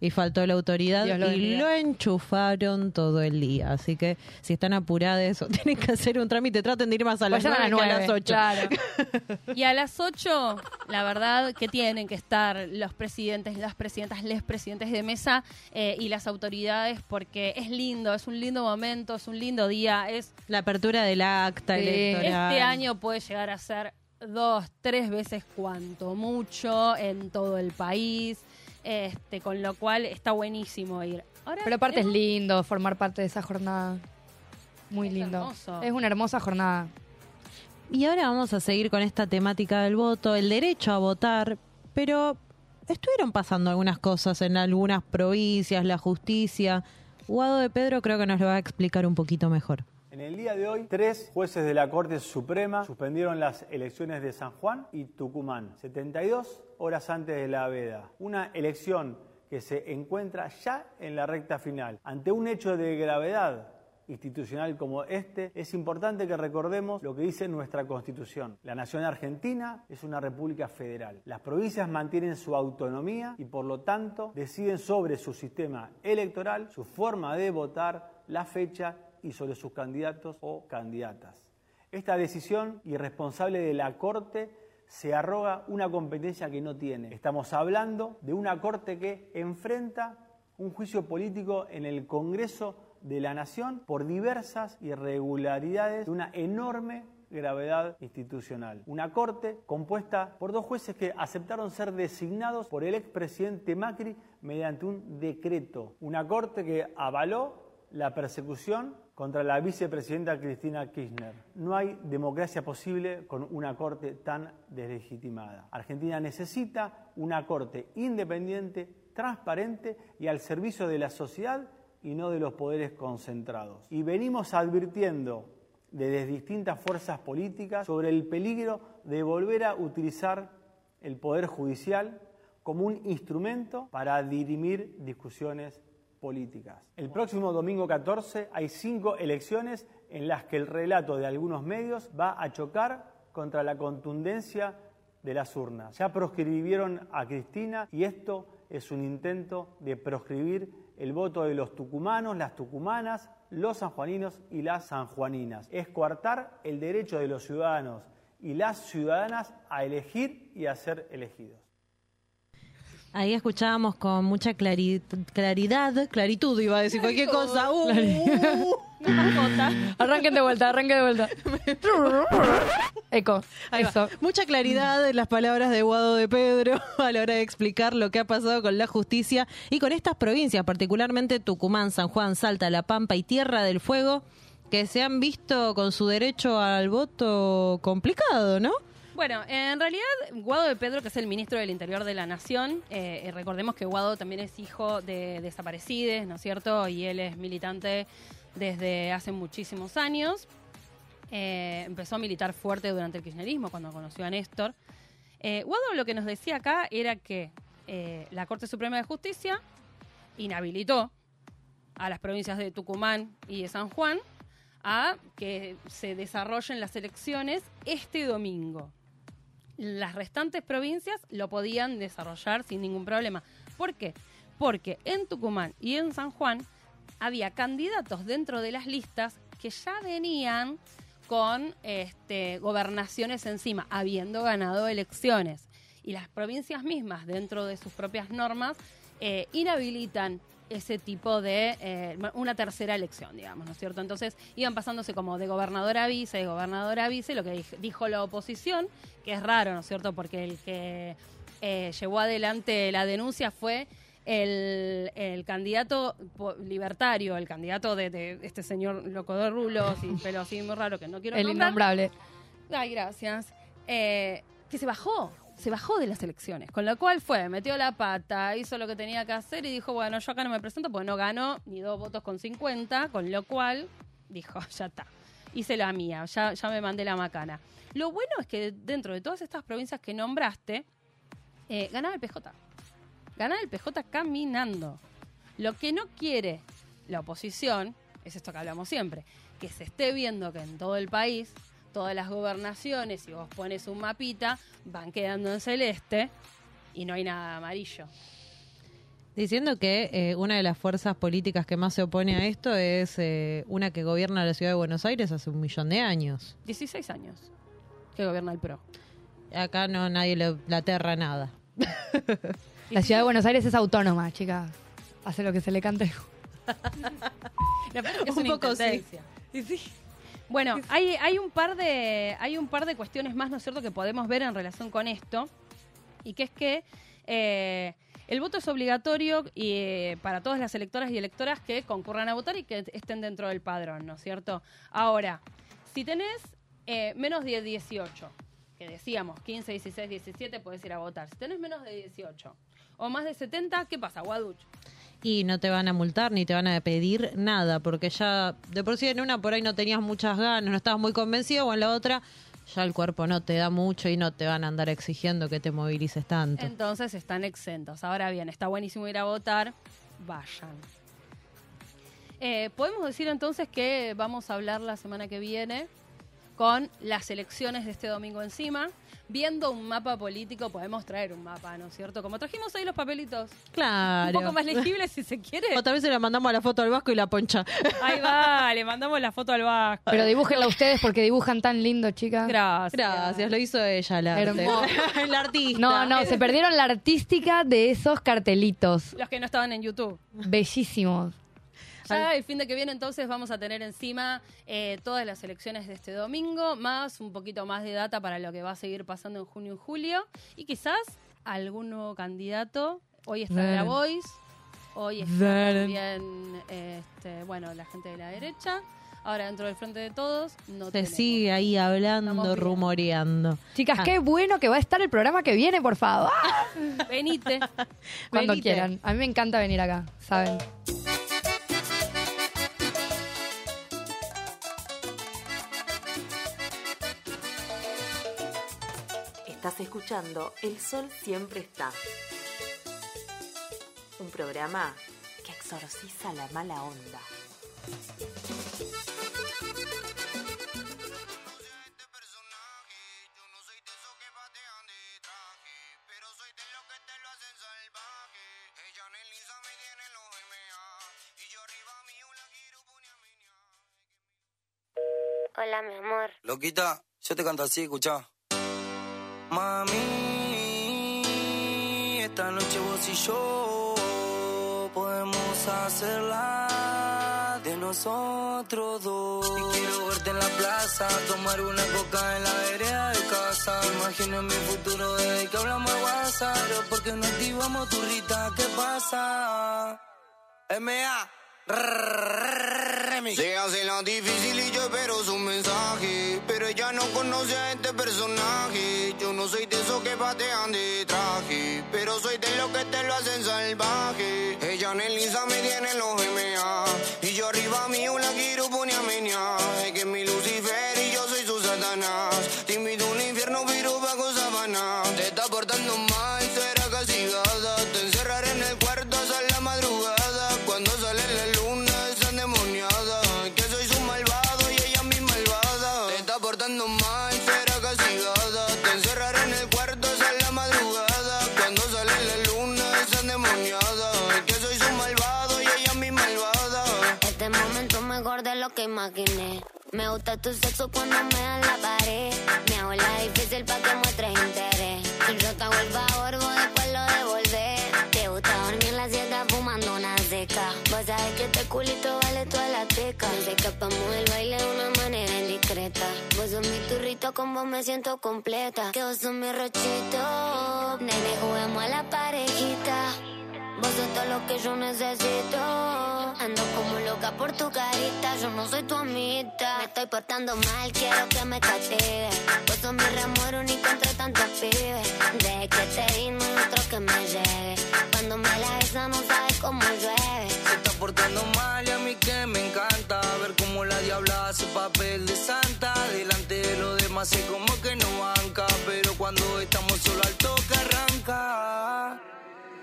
y faltó la autoridad Dios y lo enchufaron todo el día. Así que si están apuradas o tienen que hacer un trámite, traten de ir más a las a que a ocho. claro. Y a las 8, la verdad que tienen que estar los presidentes, las presidentas, les presidentes de mesa eh, y las autoridades porque es lindo, es un lindo momento, es un lindo día, es La apertura del acta Sí. electoral. Este año puede llegar a ser dos, tres veces cuanto mucho en todo el país, este, con lo cual está buenísimo ir. Ahora, Pero aparte es lindo formar parte de esa jornada. Muy Es lindo. hermoso. Es una hermosa jornada. Y ahora vamos a seguir con esta temática del voto, el derecho a votar, pero estuvieron pasando algunas cosas en algunas provincias, la justicia. Guado de Pedro creo que nos lo va a explicar un poquito mejor. En el día de hoy, tres jueces de la Corte Suprema suspendieron las elecciones de San Juan y Tucumán, 72 horas antes de la veda. Una elección que se encuentra ya en la recta final. Ante un hecho de gravedad institucional como este, es importante que recordemos lo que dice nuestra Constitución. La nación argentina es una república federal. Las provincias mantienen su autonomía y por lo tanto deciden sobre su sistema electoral, su forma de votar, la fecha y sobre sus candidatos o candidatas. Esta decisión irresponsable de la Corte se arroga una competencia que no tiene. Estamos hablando de una Corte que enfrenta un juicio político en el Congreso de la Nación por diversas irregularidades de una enorme gravedad institucional. Una corte compuesta por dos jueces que aceptaron ser designados por el expresidente Macri mediante un decreto. Una corte que avaló la persecución contra la vicepresidenta Cristina Kirchner. No hay democracia posible con una corte tan deslegitimada. Argentina necesita una corte independiente, transparente y al servicio de la sociedad y no de los poderes concentrados. Y venimos advirtiendo desde distintas fuerzas políticas sobre el peligro de volver a utilizar el poder judicial como un instrumento para dirimir discusiones El próximo domingo 14 hay cinco elecciones en las que el relato de algunos medios va a chocar contra la contundencia de las urnas. Ya proscribieron a Cristina y esto es un intento de proscribir el voto de los tucumanos, las tucumanas, los sanjuaninos y las sanjuaninas. Es coartar el derecho de los ciudadanos y las ciudadanas a elegir y a ser elegidos. Ahí escuchábamos con mucha clari- claridad, claritud, iba a decir cualquier cosa. Uh, Arranquen de vuelta, arranquen de vuelta. Eco. Eso. Mucha claridad en las palabras de Guado de Pedro a la hora de explicar lo que ha pasado con la justicia y con estas provincias, particularmente Tucumán, San Juan, Salta, La Pampa y Tierra del Fuego, que se han visto con su derecho al voto complicado, ¿no? Bueno, en realidad, Guado de Pedro, que es el ministro del Interior de la Nación, eh, eh, recordemos que Guado también es hijo de desaparecidos, ¿no es cierto? Y él es militante desde hace muchísimos años. eh, empezó a militar fuerte durante el kirchnerismo, cuando conoció a Néstor. Guado lo que nos decía acá era que la Corte Suprema de Justicia inhabilitó a las provincias de Tucumán y de San Juan a que se desarrollen las elecciones este domingo. Las restantes provincias lo podían desarrollar sin ningún problema. ¿Por qué? Porque en Tucumán y en San Juan había candidatos dentro de las listas que ya venían con este, gobernaciones encima, habiendo ganado elecciones. Y las provincias mismas, dentro de sus propias normas, eh, inhabilitan ese tipo de eh, una tercera elección, digamos, ¿no es cierto? Entonces iban pasándose como de gobernador a vice, de gobernador a vice, lo que dij- dijo la oposición, que es raro, ¿no es cierto? Porque el que eh, llevó adelante la denuncia fue el, el candidato libertario, el candidato de, de este señor loco de rulos y pelo así muy raro que no quiero El nombrar. innombrable. Ay, gracias. Eh, que se bajó, se bajó de las elecciones. Con lo cual fue, metió la pata, hizo lo que tenía que hacer y dijo, bueno, yo acá no me presento porque no ganó ni dos votos con 50, con lo cual dijo, ya está. Hice la mía, ya, me mandé la macana. Lo bueno es que dentro de todas estas provincias que nombraste, eh, ganaba el PJ. Ganaba el PJ caminando. Lo que no quiere la oposición, es esto que hablamos siempre, que se esté viendo que en todo el país, todas las gobernaciones, si vos pones un mapita, van quedando en celeste y no hay nada de amarillo. Diciendo que eh, una de las fuerzas políticas que más se opone a esto es eh, una que gobierna la ciudad de Buenos Aires hace un millón de años. 16 años que gobierna el PRO. Acá no nadie le, le aterra nada. La ciudad de Buenos Aires es autónoma, chica. Hace lo que se le cante. La es Un una poco sí. intendencia. Bueno, hay, hay un par de hay un par de cuestiones más, ¿no es cierto?, que podemos ver en relación con esto y que es que eh, el voto es obligatorio y, eh, para todas las electoras y electoras que concurran a votar y que estén dentro del padrón, ¿no es cierto? Ahora, si tenés eh, menos de 18, que decíamos 15, 16, 17, puedes ir a votar. Si tenés menos de 18 o más de 70, ¿qué pasa, Guaduch? Y no te van a multar ni te van a pedir nada, porque ya de por sí en una por ahí no tenías muchas ganas, no estabas muy convencido, o en la otra ya el cuerpo no te da mucho y no te van a andar exigiendo que te movilices tanto. Entonces están exentos. Ahora bien, está buenísimo ir a votar, vayan. Eh, Podemos decir entonces que vamos a hablar la semana que viene con las elecciones de este domingo encima. Viendo un mapa político, podemos traer un mapa, ¿no es cierto? Como trajimos ahí los papelitos. Claro. Un poco más legible si se quiere. Otra vez se la mandamos a la foto al Vasco y la poncha. Ahí va, le mandamos la foto al Vasco. Pero dibújenla ustedes porque dibujan tan lindo, chicas. Gracias. Gracias, lo hizo ella, la arte. Artista. No, no, se perdieron la artística de esos cartelitos. Los que no estaban en YouTube. Bellísimos. Ya el fin de que viene entonces vamos a tener encima eh, todas las elecciones de este domingo, más un poquito más de data para lo que va a seguir pasando en junio y julio. Y quizás algún nuevo candidato. Hoy está la Voice, hoy está Bien. también este, bueno, la gente de la derecha. Ahora dentro del frente de todos no Se tenemos. sigue ahí hablando, rumoreando. Chicas, Ah. qué bueno que va a estar el programa que viene, por favor. Venite. Cuando Venite. quieran. A mí me encanta venir acá, ¿saben? Escuchando El Sol Siempre Está. Un programa que exorciza la mala onda. Hola, mi amor. Loquita, yo te canto así, escuchá. Mami, esta noche vos y yo podemos hacerla de nosotros dos. Y quiero verte en la plaza, tomar una coca en la vereda de casa. Imagino mi futuro desde que hablamos de WhatsApp. Pero porque no activamos tu rita, ¿qué pasa? M.A. Se hace la difícil y yo espero su mensaje. Pero ella no conoce a este personaje. Yo no soy de esos que patean de traje. Pero soy de los que te lo hacen salvaje. Ella en el Insta me tiene los MA. Y yo arriba mío la quiero poner a. Es que mi Lucifer y yo soy su Satanás. Te invito a un infierno, pero bajo sabana. Te está portando mal. Tu sexo cuando me dan la pared. Me hago la difícil pa' que muestres interés. Y yo te hago el después lo devolvés. Te gusta dormir en la siesta fumando una seca. Vos sabés que este culito vale toda la teca. Nos escapamos del baile de una manera indiscreta. Vos sos mi turrito, con vos me siento completa. Que vos sos mi rochito. Nene, juguemos a la parejita. Vos sos todo lo que yo necesito. Ando como loca por tu carita. Yo no soy tu amita. Me estoy portando mal, quiero que me castigue. Vos sos mi remuero único entre tantos pibes. De que te di no hay otro que me llegue. Cuando me la besa no sabes cómo llueve. Se está portando mal y a mí que me encanta ver cómo la diabla hace papel de santa. Delante de los demás sé como que no banca, pero cuando estamos solo al toque arranca.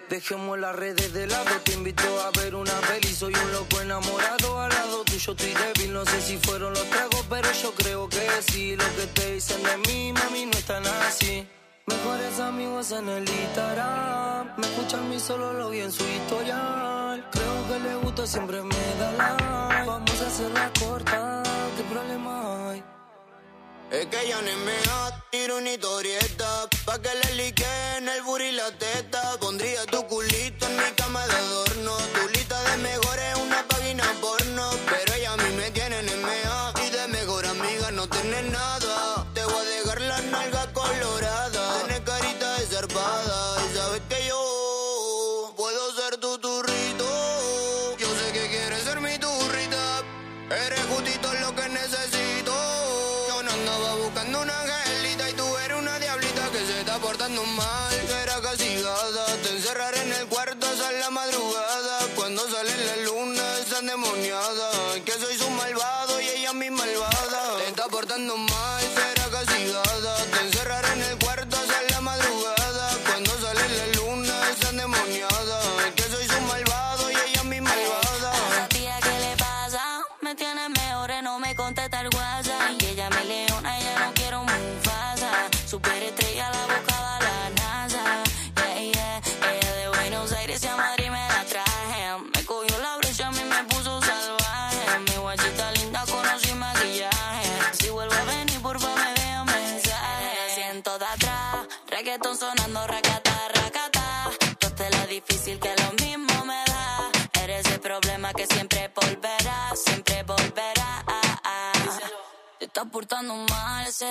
Dejemos las redes de lado, te invito a ver una peli, soy un loco enamorado al lado tuyo estoy débil, no sé si fueron los tragos, pero yo creo que sí, lo que te dicen de mí, mami, no es tan así. Mejores amigos en el Instagram, me escuchan mi solo lo vi en su historial, creo que le gusta, siempre me da like, vamos a hacerla corta, ¿qué problema hay? Es que ella es mea, tiro una historieta Pa' que le liquen el booty y la teta. Pondría tu culito en mi cama de adorno Tu lista de mejores una página porno Pero ella a mí me tiene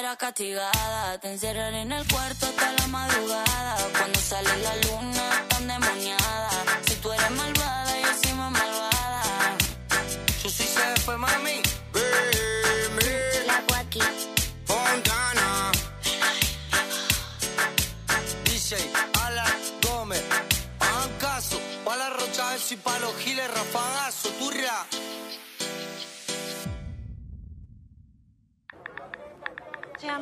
serás castigada. Te encerraré en el cuarto hasta la madrugada. Cuando sale la luna, tan demoniada. Si tú eres malvada, yo soy más malvada. Yo soy CF, mami. La. Fontana. DJ Alan Gómez. Hagan caso. Pa' la rocha y pa' los giles rafagazo.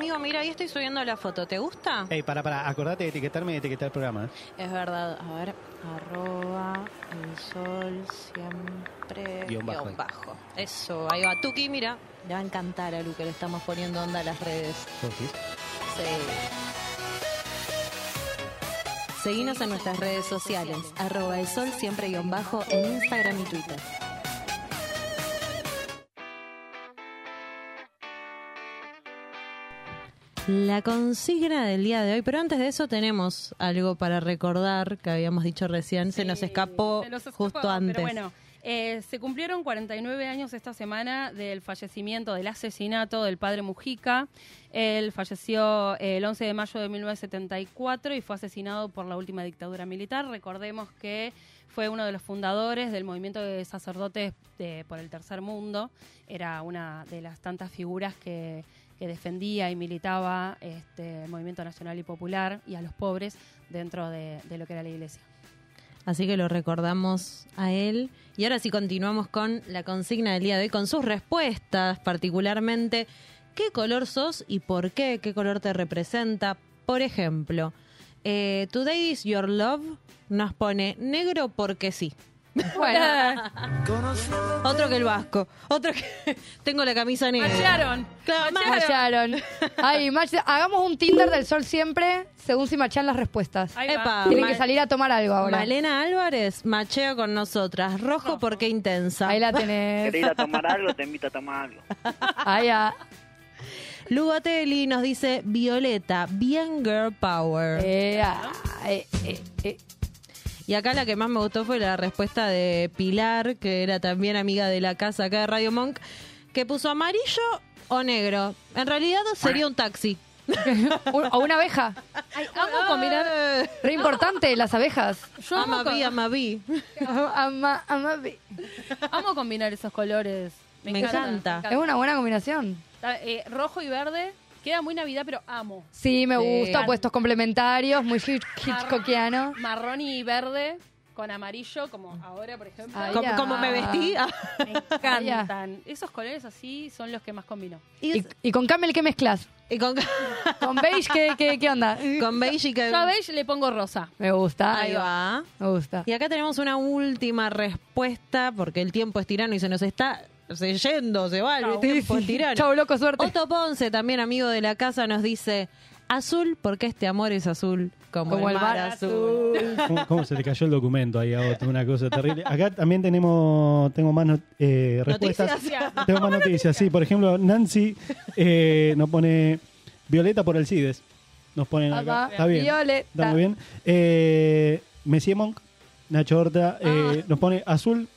Amigo, mira, ahí estoy subiendo la foto. ¿Te gusta? Ey, para, para, acordate de etiquetarme y etiquetar el programa. ¿eh? Es verdad. A ver, arroba el sol siempre Guión bajo. bajo. Eso, ahí va. Tuki, mira. Le va a encantar a Lu que le estamos poniendo onda a las redes. ¿Vos decís? Sí. Seguinos en nuestras redes sociales. Arroba el sol siempre guion bajo en Instagram y Twitter. La consigna del día de hoy, pero antes de eso tenemos algo para recordar que habíamos dicho recién, se nos escapó Se nos escapó, justo antes. Pero bueno, eh, se cumplieron 49 años esta semana del fallecimiento, del asesinato del padre Mujica. Él falleció eh, el 11 de mayo de 1974 y fue asesinado por la última dictadura militar. Recordemos que fue uno de los fundadores del movimiento de sacerdotes de- por el tercer mundo. Era una de las tantas figuras que, que defendía y militaba este, el movimiento nacional y popular y a los pobres dentro de- lo que era la iglesia. Así que lo recordamos a él. Y ahora sí continuamos con la consigna del día de hoy, con sus respuestas, particularmente, ¿qué color sos y por qué? ¿Qué color te representa? Por ejemplo, eh, Today is Your Love nos pone negro porque sí. Bueno. Otro que el vasco. Otro que. Tengo la camisa negra. Macharon. Claro, Macharon. Ay, mach- hagamos un Tinder del sol siempre según si machan las respuestas. Ahí va. Epa, Tienen que salir a tomar algo ahora. Malena Álvarez machea con nosotras. Rojo porque intensa. Ahí la tenés. ¿Querés ir a tomar algo? Te invito a tomar algo. Ahí ya. Lugatelli nos dice Violeta, bien girl power. Eh, ah, eh, eh, eh. Y acá la que más me gustó fue la respuesta de Pilar, que era también amiga de la casa acá de Radio Monk, que puso amarillo o negro. En realidad sería un taxi. O una abeja. Ay, amo combinar. Re importante, las abejas. Yo amo, Amaví, co- amaví. Ama, ama- amo combinar esos colores. Me, Me encanta. Es una buena combinación. Está, eh, rojo y verde. Queda muy Navidad, pero amo. Sí, me Sí. gusta. Puestos complementarios, muy hitch- hitchcockiano. Marrón y verde con amarillo, como ahora, por ejemplo. Ay, Como, ya. como me vestí. Ah. Me encantan. Esos colores así son los que más combino. Y, Y, y con Camel, ¿qué mezclas? y con, Con beige, ¿qué, qué, qué onda? con beige y que... Yo a beige le pongo rosa. Me gusta. Ahí va. Me gusta. Y acá tenemos una última respuesta, porque el tiempo es tirano y se nos está se yendo, se va, el Chau. tiempo tirano. Chau, loco, suerte. Otto Ponce, también amigo de la casa, nos dice, azul porque este amor es azul, como, Como el, el mar, mar azul. ¿Cómo, cómo se le cayó el documento ahí a Otto? Una cosa terrible. Acá también tenemos tengo más no- eh, respuestas. Noticias. Tengo más noticias, sí. Por ejemplo, Nancy eh, nos pone Violeta por Alcides. Nos ponen acá. Está bien. Violeta. Está muy bien. Eh, Monk, Nacho Horta, eh, nos pone azul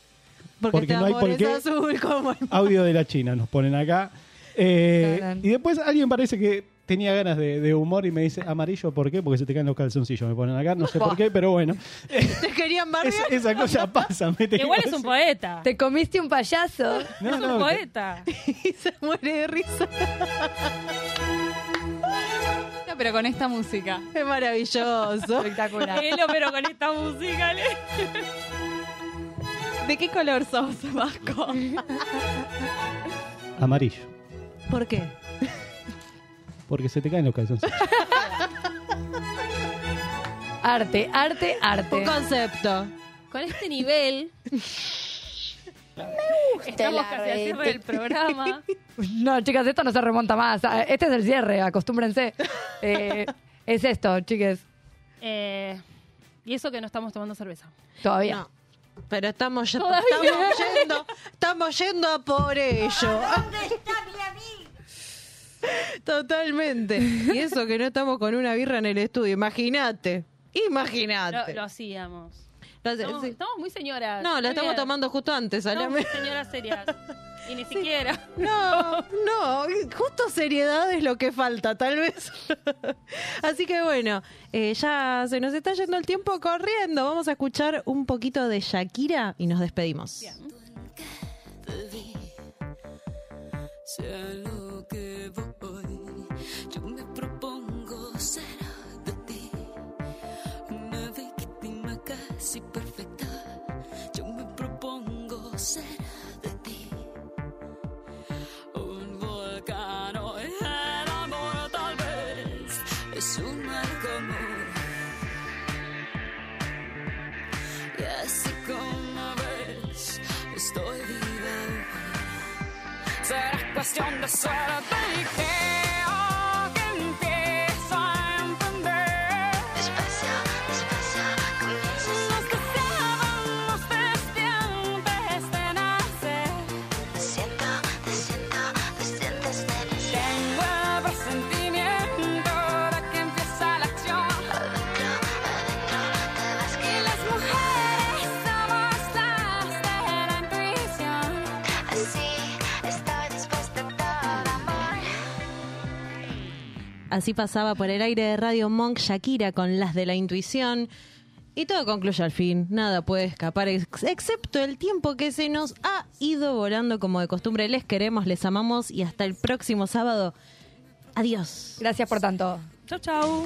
Porque, Porque no hay por es qué. azul como el audio de la China, nos ponen acá. Eh, y después alguien parece que tenía ganas de, de humor y me dice amarillo, ¿por qué? Porque se te caen los calzoncillos, me ponen acá, no sé por qué, pero bueno. Te querían bardear. Esa, esa cosa pasa. me te Igual es un poeta. Te comiste un payaso. No, es un poeta. y se muere de risa. No, pero con esta música. Es maravilloso. Espectacular. Elo, pero con esta música. ¿De qué color sos, Vasco? Amarillo, ¿Por qué? porque se te caen los calzoncillos. Arte, arte, arte. Un concepto. Con este nivel. Estamos la casi al cierre del programa. No, chicas, esto no se remonta más. Ah, Este es el cierre, acostúmbrense. Eh, es esto, chiques. Eh, y eso que no estamos tomando cerveza. Todavía. No. Pero estamos, estamos yendo, estamos yendo a por ello. ¿Dónde está mi amigo? Totalmente. Y eso que no estamos con una birra en el estudio, imagínate. Lo, Imagínate. lo hacíamos. Lo hace- Estamos, sí. estamos muy señoras. No, muy la estamos bien. tomando justo antes, Estamos muy señoras serias. Y ni siquiera. No, no, justo seriedad es lo que falta, tal vez. Así que bueno, eh, ya se nos está yendo el tiempo corriendo. Vamos a escuchar un poquito de Shakira y nos despedimos. Sea lo que voy, es un mal común. Y así como ves, estoy viva hoy. Será cuestión de suerte y creo Así pasaba por el aire de Radio Monk Shakira con las de la intuición. Y todo concluye al fin. Nada puede escapar, ex- excepto el tiempo que se nos ha ido volando como de costumbre. Les queremos, les amamos y hasta el próximo sábado. Adiós. Gracias por tanto. Chau, chau.